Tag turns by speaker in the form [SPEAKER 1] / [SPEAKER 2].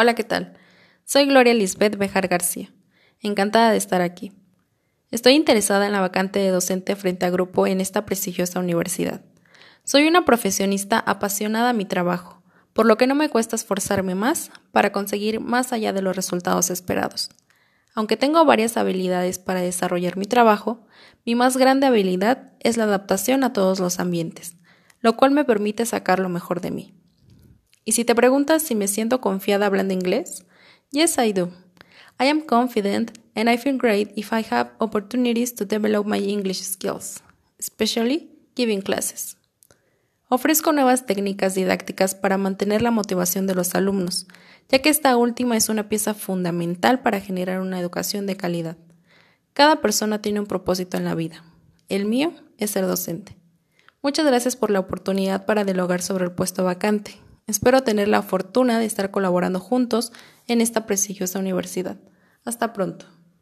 [SPEAKER 1] Hola, ¿qué tal? Soy Gloria Lisbeth Bejar García. Encantada de estar aquí. Estoy interesada en la vacante de docente frente a grupo en esta prestigiosa universidad. Soy una profesionista apasionada a mi trabajo, por lo que no me cuesta esforzarme más para conseguir más allá de los resultados esperados. Aunque tengo varias habilidades para desarrollar mi trabajo, mi más grande habilidad es la adaptación a todos los ambientes, lo cual me permite sacar lo mejor de mí. Y si te preguntas si me siento confiada hablando inglés, yes I do. I am confident and I feel great if I have opportunities to develop my English skills, especially giving classes. Ofrezco nuevas técnicas didácticas para mantener la motivación de los alumnos, ya que esta última es una pieza fundamental para generar una educación de calidad. Cada persona tiene un propósito en la vida. El mío es ser docente. Muchas gracias por la oportunidad para dialogar sobre el puesto vacante. Espero tener la fortuna de estar colaborando juntos en esta prestigiosa universidad. Hasta pronto.